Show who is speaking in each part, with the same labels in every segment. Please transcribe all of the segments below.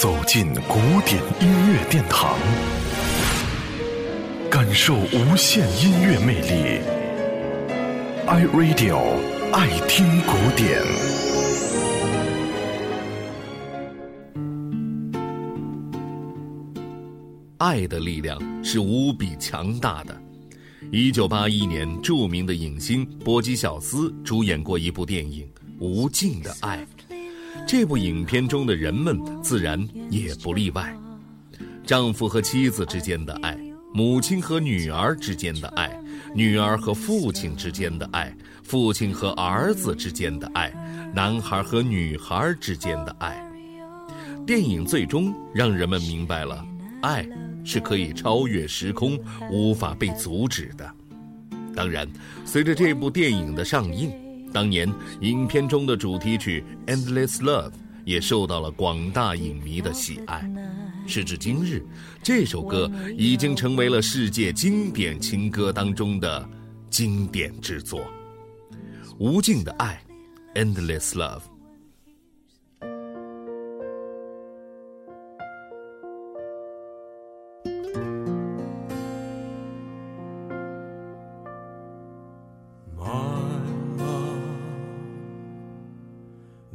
Speaker 1: 走进古典音乐殿堂，感受无限音乐魅力。iRadio 爱听古典。
Speaker 2: 爱的力量是无比强大的。一九八一年，著名的影星波基小斯主演过一部电影《无尽的爱》。这部影片中的人们自然也不例外，丈夫和妻子之间的爱，母亲和女儿之间的爱，女儿和父亲之间的爱，父亲和儿子之间的爱，男孩和女孩之间的爱。电影最终让人们明白了，爱是可以超越时空，无法被阻止的。当然，随着这部电影的上映。当年影片中的主题曲《Endless Love》也受到了广大影迷的喜爱，时至今日，这首歌已经成为了世界经典情歌当中的经典之作，《无尽的爱》《Endless Love》。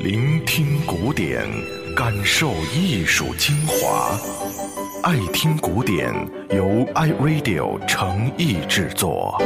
Speaker 1: 聆听古典，感受艺术精华。爱听古典，由 iRadio 诚意制作。